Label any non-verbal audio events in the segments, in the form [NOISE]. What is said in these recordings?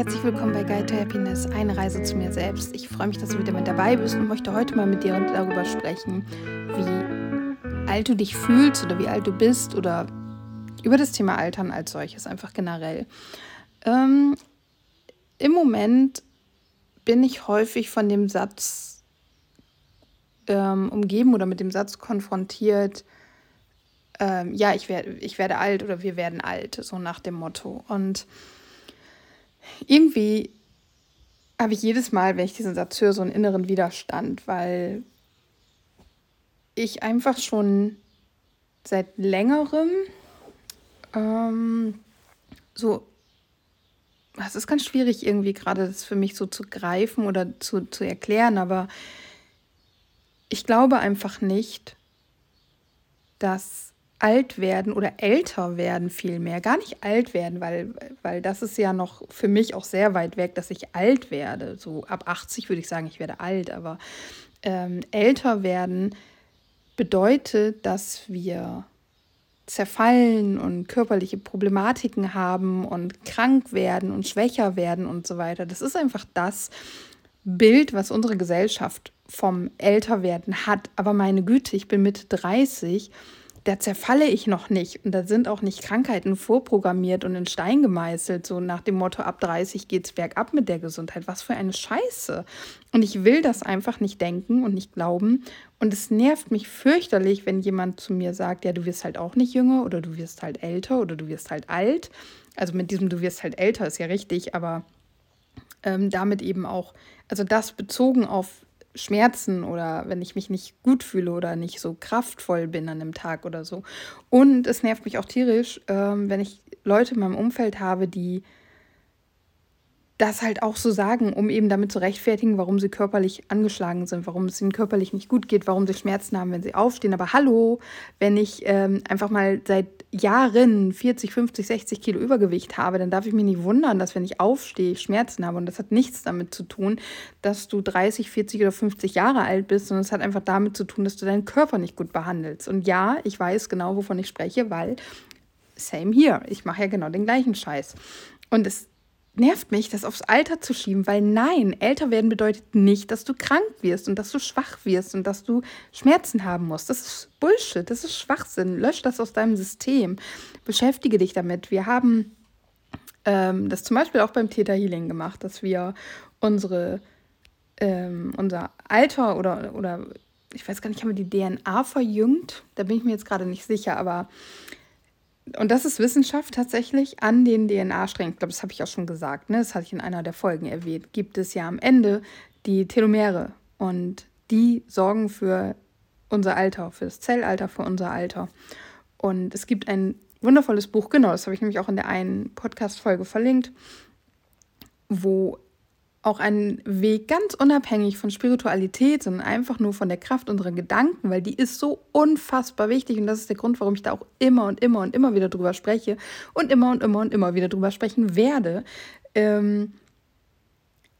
herzlich willkommen bei Guide to Happiness, eine Reise zu mir selbst. Ich freue mich, dass du wieder mit dabei bist und möchte heute mal mit dir darüber sprechen, wie alt du dich fühlst oder wie alt du bist oder über das Thema Altern als solches, einfach generell. Ähm, Im Moment bin ich häufig von dem Satz ähm, umgeben oder mit dem Satz konfrontiert, ähm, ja, ich, werd, ich werde alt oder wir werden alt, so nach dem Motto. Und irgendwie habe ich jedes Mal, wenn ich diesen Satz höre, so einen inneren Widerstand, weil ich einfach schon seit längerem ähm, so, es ist ganz schwierig irgendwie gerade das für mich so zu greifen oder zu, zu erklären, aber ich glaube einfach nicht, dass alt werden oder älter werden vielmehr. Gar nicht alt werden, weil, weil das ist ja noch für mich auch sehr weit weg, dass ich alt werde. So ab 80 würde ich sagen, ich werde alt, aber ähm, älter werden bedeutet, dass wir zerfallen und körperliche Problematiken haben und krank werden und schwächer werden und so weiter. Das ist einfach das Bild, was unsere Gesellschaft vom Älterwerden hat. Aber meine Güte, ich bin Mitte 30 da zerfalle ich noch nicht. Und da sind auch nicht Krankheiten vorprogrammiert und in Stein gemeißelt, so nach dem Motto, ab 30 geht es bergab mit der Gesundheit. Was für eine Scheiße. Und ich will das einfach nicht denken und nicht glauben. Und es nervt mich fürchterlich, wenn jemand zu mir sagt, ja, du wirst halt auch nicht jünger oder du wirst halt älter oder du wirst halt alt. Also mit diesem du wirst halt älter ist ja richtig, aber ähm, damit eben auch, also das bezogen auf Schmerzen oder wenn ich mich nicht gut fühle oder nicht so kraftvoll bin an einem Tag oder so. Und es nervt mich auch tierisch, ähm, wenn ich Leute in meinem Umfeld habe, die das halt auch so sagen, um eben damit zu rechtfertigen, warum sie körperlich angeschlagen sind, warum es ihnen körperlich nicht gut geht, warum sie Schmerzen haben, wenn sie aufstehen. Aber hallo, wenn ich ähm, einfach mal seit Jahren 40, 50, 60 Kilo Übergewicht habe, dann darf ich mich nicht wundern, dass wenn ich aufstehe, ich Schmerzen habe. Und das hat nichts damit zu tun, dass du 30, 40 oder 50 Jahre alt bist, sondern es hat einfach damit zu tun, dass du deinen Körper nicht gut behandelst. Und ja, ich weiß genau, wovon ich spreche, weil same here. Ich mache ja genau den gleichen Scheiß. Und es nervt mich, das aufs Alter zu schieben, weil nein, älter werden bedeutet nicht, dass du krank wirst und dass du schwach wirst und dass du Schmerzen haben musst. Das ist Bullshit, das ist Schwachsinn. Lösch das aus deinem System. Beschäftige dich damit. Wir haben ähm, das zum Beispiel auch beim Theta Healing gemacht, dass wir unsere, ähm, unser Alter oder, oder ich weiß gar nicht, haben wir die DNA verjüngt? Da bin ich mir jetzt gerade nicht sicher, aber und das ist Wissenschaft tatsächlich an den DNA-Strängen. Ich glaube, das habe ich auch schon gesagt, ne? das hatte ich in einer der Folgen erwähnt, gibt es ja am Ende die Telomere und die sorgen für unser Alter, für das Zellalter, für unser Alter. Und es gibt ein wundervolles Buch, genau, das habe ich nämlich auch in der einen Podcast-Folge verlinkt, wo auch ein Weg ganz unabhängig von Spiritualität, sondern einfach nur von der Kraft unserer Gedanken, weil die ist so unfassbar wichtig und das ist der Grund, warum ich da auch immer und immer und immer wieder drüber spreche und immer und immer und immer wieder drüber sprechen werde. Ähm,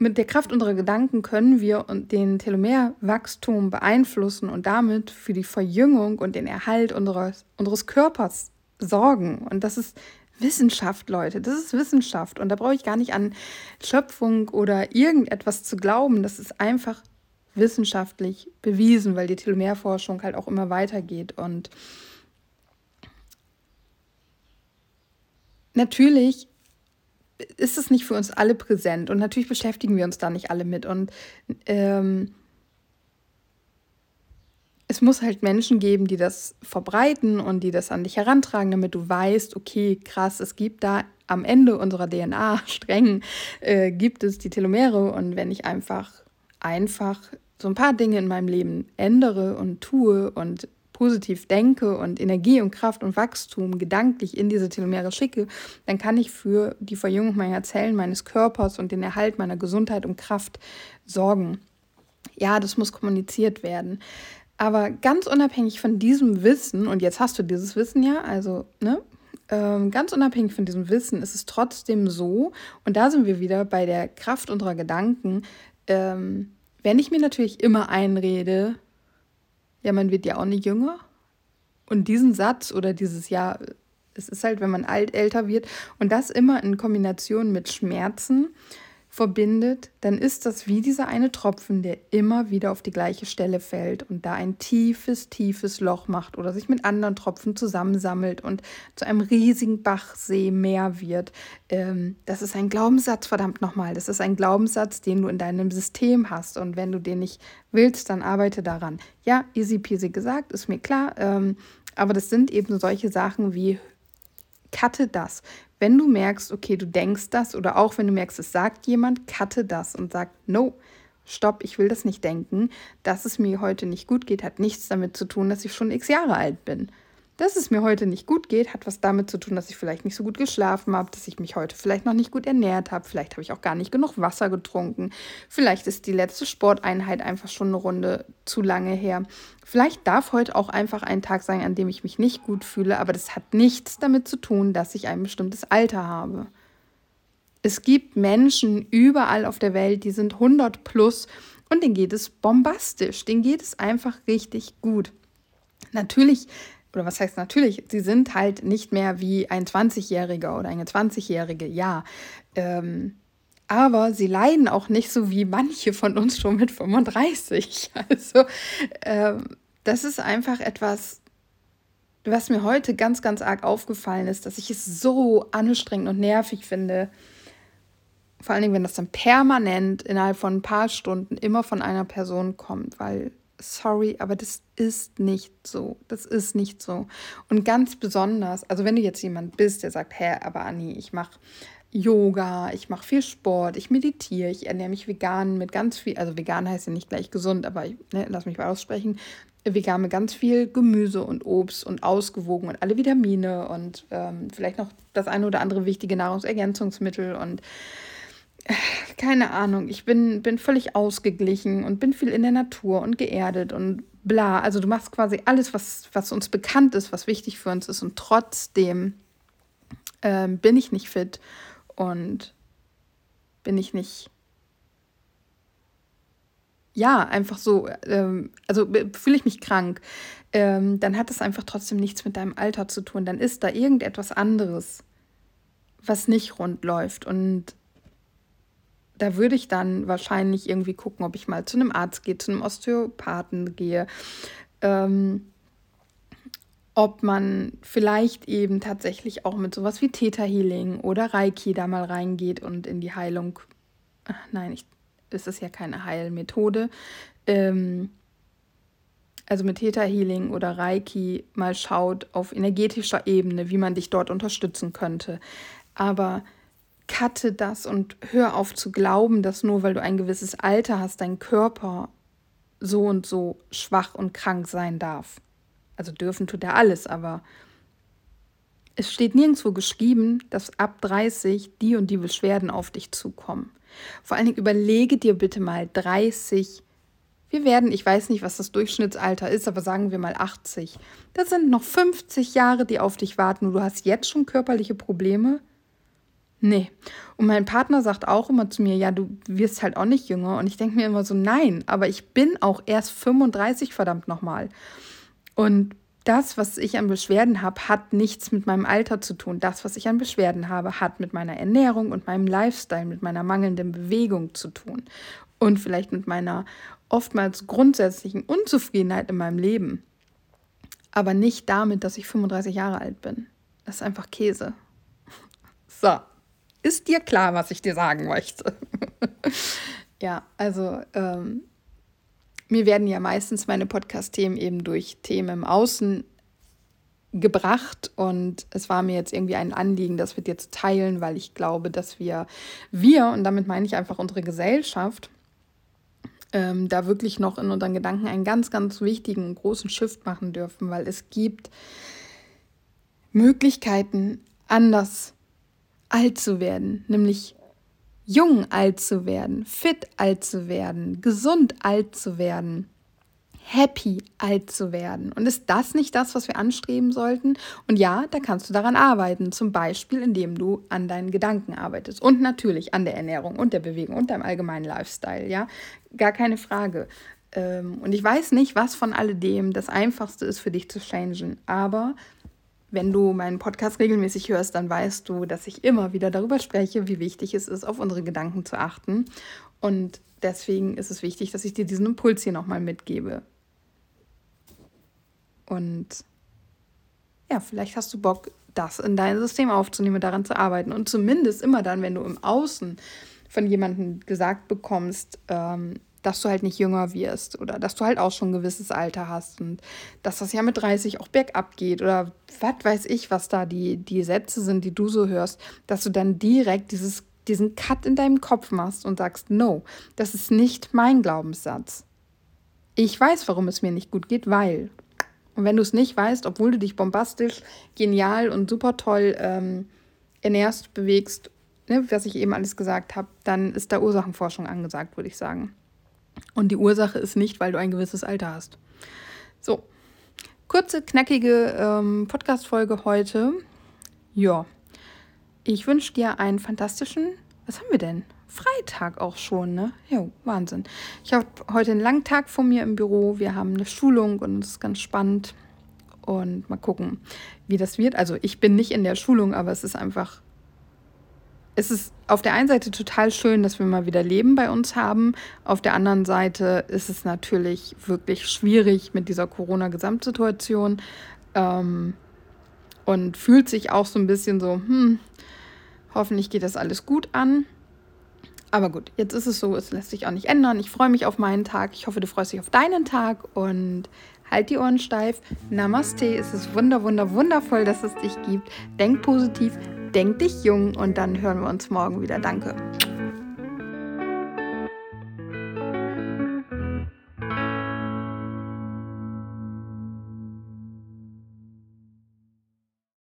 mit der Kraft unserer Gedanken können wir den Telomerwachstum beeinflussen und damit für die Verjüngung und den Erhalt unseres, unseres Körpers sorgen. Und das ist Wissenschaft, Leute, das ist Wissenschaft. Und da brauche ich gar nicht an Schöpfung oder irgendetwas zu glauben. Das ist einfach wissenschaftlich bewiesen, weil die Telomerforschung halt auch immer weitergeht. Und natürlich ist es nicht für uns alle präsent und natürlich beschäftigen wir uns da nicht alle mit. Und ähm, es muss halt Menschen geben, die das verbreiten und die das an dich herantragen, damit du weißt, okay, krass, es gibt da am Ende unserer DNA [LAUGHS] streng äh, gibt es die Telomere und wenn ich einfach einfach so ein paar Dinge in meinem Leben ändere und tue und positiv denke und Energie und Kraft und Wachstum gedanklich in diese Telomere schicke, dann kann ich für die Verjüngung meiner Zellen, meines Körpers und den Erhalt meiner Gesundheit und Kraft sorgen. Ja, das muss kommuniziert werden. Aber ganz unabhängig von diesem Wissen, und jetzt hast du dieses Wissen ja, also, ne? Ähm, ganz unabhängig von diesem Wissen ist es trotzdem so, und da sind wir wieder bei der Kraft unserer Gedanken, ähm, wenn ich mir natürlich immer einrede, ja, man wird ja auch nicht jünger, und diesen Satz oder dieses Ja, Es ist halt, wenn man alt älter wird und das immer in Kombination mit Schmerzen verbindet, dann ist das wie dieser eine Tropfen, der immer wieder auf die gleiche Stelle fällt und da ein tiefes, tiefes Loch macht oder sich mit anderen Tropfen zusammensammelt und zu einem riesigen Bachsee mehr wird. Ähm, das ist ein Glaubenssatz, verdammt nochmal. Das ist ein Glaubenssatz, den du in deinem System hast. Und wenn du den nicht willst, dann arbeite daran. Ja, easy peasy gesagt, ist mir klar. Ähm, aber das sind eben solche Sachen wie cutte das. Wenn du merkst, okay, du denkst das oder auch wenn du merkst, es sagt jemand, cutte das und sag, no, stopp, ich will das nicht denken. Dass es mir heute nicht gut geht, hat nichts damit zu tun, dass ich schon x Jahre alt bin. Dass es mir heute nicht gut geht, hat was damit zu tun, dass ich vielleicht nicht so gut geschlafen habe, dass ich mich heute vielleicht noch nicht gut ernährt habe, vielleicht habe ich auch gar nicht genug Wasser getrunken, vielleicht ist die letzte Sporteinheit einfach schon eine Runde zu lange her. Vielleicht darf heute auch einfach ein Tag sein, an dem ich mich nicht gut fühle, aber das hat nichts damit zu tun, dass ich ein bestimmtes Alter habe. Es gibt Menschen überall auf der Welt, die sind 100 plus und denen geht es bombastisch, denen geht es einfach richtig gut. Natürlich oder was heißt natürlich, sie sind halt nicht mehr wie ein 20-Jähriger oder eine 20-Jährige, ja. Ähm, aber sie leiden auch nicht so wie manche von uns schon mit 35. [LAUGHS] Also ähm, das ist einfach etwas, was mir heute ganz, ganz arg aufgefallen ist, dass ich es so anstrengend und nervig finde. Vor allen Dingen, wenn das dann permanent innerhalb von ein paar Stunden immer von einer Person kommt, weil sorry, aber das ist nicht so. Das ist nicht so. Und ganz besonders, also wenn du jetzt jemand bist, der sagt, hä, aber Anni, ich mache Yoga, ich mache viel Sport, ich meditiere, ich ernähre mich vegan mit ganz viel, also vegan heißt ja nicht gleich gesund, aber ich, ne, lass mich mal aussprechen, vegan mit ganz viel Gemüse und Obst und ausgewogen und alle Vitamine und ähm, vielleicht noch das eine oder andere wichtige Nahrungsergänzungsmittel und keine Ahnung, ich bin, bin völlig ausgeglichen und bin viel in der Natur und geerdet und bla. Also du machst quasi alles, was, was uns bekannt ist, was wichtig für uns ist und trotzdem ähm, bin ich nicht fit und bin ich nicht, ja, einfach so, ähm, also fühle ich mich krank, ähm, dann hat das einfach trotzdem nichts mit deinem Alter zu tun. Dann ist da irgendetwas anderes, was nicht rund läuft und da würde ich dann wahrscheinlich irgendwie gucken, ob ich mal zu einem Arzt gehe, zu einem Osteopathen gehe. Ähm, ob man vielleicht eben tatsächlich auch mit sowas wie Theta Healing oder Reiki da mal reingeht und in die Heilung. Ach, nein, ich, es ist ja keine Heilmethode. Ähm, also mit Theta Healing oder Reiki mal schaut auf energetischer Ebene, wie man dich dort unterstützen könnte. Aber cutte das und hör auf zu glauben, dass nur weil du ein gewisses Alter hast, dein Körper so und so schwach und krank sein darf. Also dürfen tut er alles, aber es steht nirgendwo geschrieben, dass ab 30 die und die Beschwerden auf dich zukommen. Vor allen Dingen überlege dir bitte mal 30. Wir werden, ich weiß nicht, was das Durchschnittsalter ist, aber sagen wir mal 80. Das sind noch 50 Jahre, die auf dich warten und du hast jetzt schon körperliche Probleme. Nee. Und mein Partner sagt auch immer zu mir, ja, du wirst halt auch nicht jünger. Und ich denke mir immer so, nein, aber ich bin auch erst 35, verdammt nochmal. Und das, was ich an Beschwerden habe, hat nichts mit meinem Alter zu tun. Das, was ich an Beschwerden habe, hat mit meiner Ernährung und meinem Lifestyle, mit meiner mangelnden Bewegung zu tun. Und vielleicht mit meiner oftmals grundsätzlichen Unzufriedenheit in meinem Leben. Aber nicht damit, dass ich 35 Jahre alt bin. Das ist einfach Käse. [LAUGHS] So, ist dir klar, was ich dir sagen möchte? [LAUGHS] ja, also ähm, mir werden ja meistens meine Podcast-Themen eben durch Themen im Außen gebracht und es war mir jetzt irgendwie ein Anliegen, das wir dir zu teilen, weil ich glaube, dass wir, wir, und damit meine ich einfach unsere Gesellschaft, ähm, da wirklich noch in unseren Gedanken einen ganz, ganz wichtigen und großen Shift machen dürfen, weil es gibt Möglichkeiten, anders alt zu werden, nämlich jung alt zu werden, fit alt zu werden, gesund alt zu werden, happy alt zu werden. Und ist das nicht das, was wir anstreben sollten? Und ja, da kannst du daran arbeiten, zum Beispiel indem du an deinen Gedanken arbeitest und natürlich an der Ernährung und der Bewegung und deinem allgemeinen Lifestyle, ja, gar keine Frage. Ähm, und ich weiß nicht, was von alledem das Einfachste ist für dich zu changen, aber wenn du meinen Podcast regelmäßig hörst, dann weißt du, dass ich immer wieder darüber spreche, wie wichtig es ist, auf unsere Gedanken zu achten. Und deswegen ist es wichtig, dass ich dir diesen Impuls hier nochmal mitgebe. Und ja, vielleicht hast du Bock, das in dein System aufzunehmen, daran zu arbeiten. Und zumindest immer dann, wenn du im Außen von jemandem gesagt bekommst, ähm, dass du halt nicht jünger wirst oder dass du halt auch schon ein gewisses Alter hast und dass das ja mit 30 auch bergab geht oder was weiß ich, was da die, die Sätze sind, die du so hörst, dass du dann direkt dieses, diesen Cut in deinem Kopf machst und sagst, no, das ist nicht mein Glaubenssatz. Ich weiß, warum es mir nicht gut geht, weil. Und wenn du es nicht weißt, obwohl du dich bombastisch, genial und super toll ähm, ernährst, bewegst, ne, was ich eben alles gesagt habe, dann ist da Ursachenforschung angesagt, würde ich sagen. Und die Ursache ist nicht, weil du ein gewisses Alter hast. So, kurze, knackige ähm, Podcast-Folge heute. Ja, ich wünsche dir einen fantastischen, was haben wir denn? Freitag auch schon, ne? Jo, Wahnsinn. Ich habe heute einen langen Tag vor mir im Büro. Wir haben eine Schulung und es ist ganz spannend. Und mal gucken, wie das wird. Also ich bin nicht in der Schulung, aber es ist einfach es ist auf der einen Seite total schön, dass wir mal wieder Leben bei uns haben. Auf der anderen Seite ist es natürlich wirklich schwierig mit dieser Corona-Gesamtsituation ähm, und fühlt sich auch so ein bisschen so, hm, hoffentlich geht das alles gut an. Aber gut, jetzt ist es so, es lässt sich auch nicht ändern. Ich freue mich auf meinen Tag. Ich hoffe, du freust dich auf deinen Tag und halt die Ohren steif. Namaste, es ist wunder, wunder, wundervoll, dass es dich gibt. Denk positiv, denk dich jung und dann hören wir uns morgen wieder. Danke.